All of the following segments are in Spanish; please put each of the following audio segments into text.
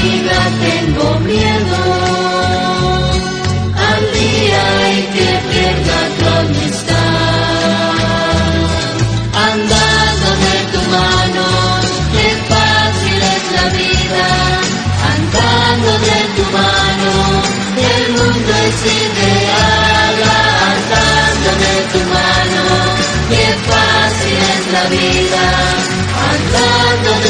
Tengo miedo al día en que pierda tu amistad. Andando de tu mano, qué fácil es la vida. Andando de tu mano, el mundo es ideal. Andando de tu mano, qué fácil es la vida. Andando de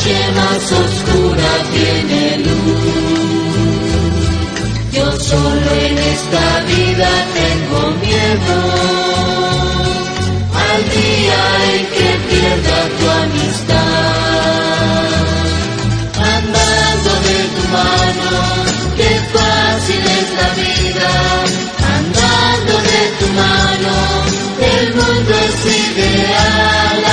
noche más oscura tiene luz. Yo solo en esta vida tengo miedo al día en que pierda tu amistad. Andando de tu mano, qué fácil es la vida. Andando de tu mano, el mundo es ideal.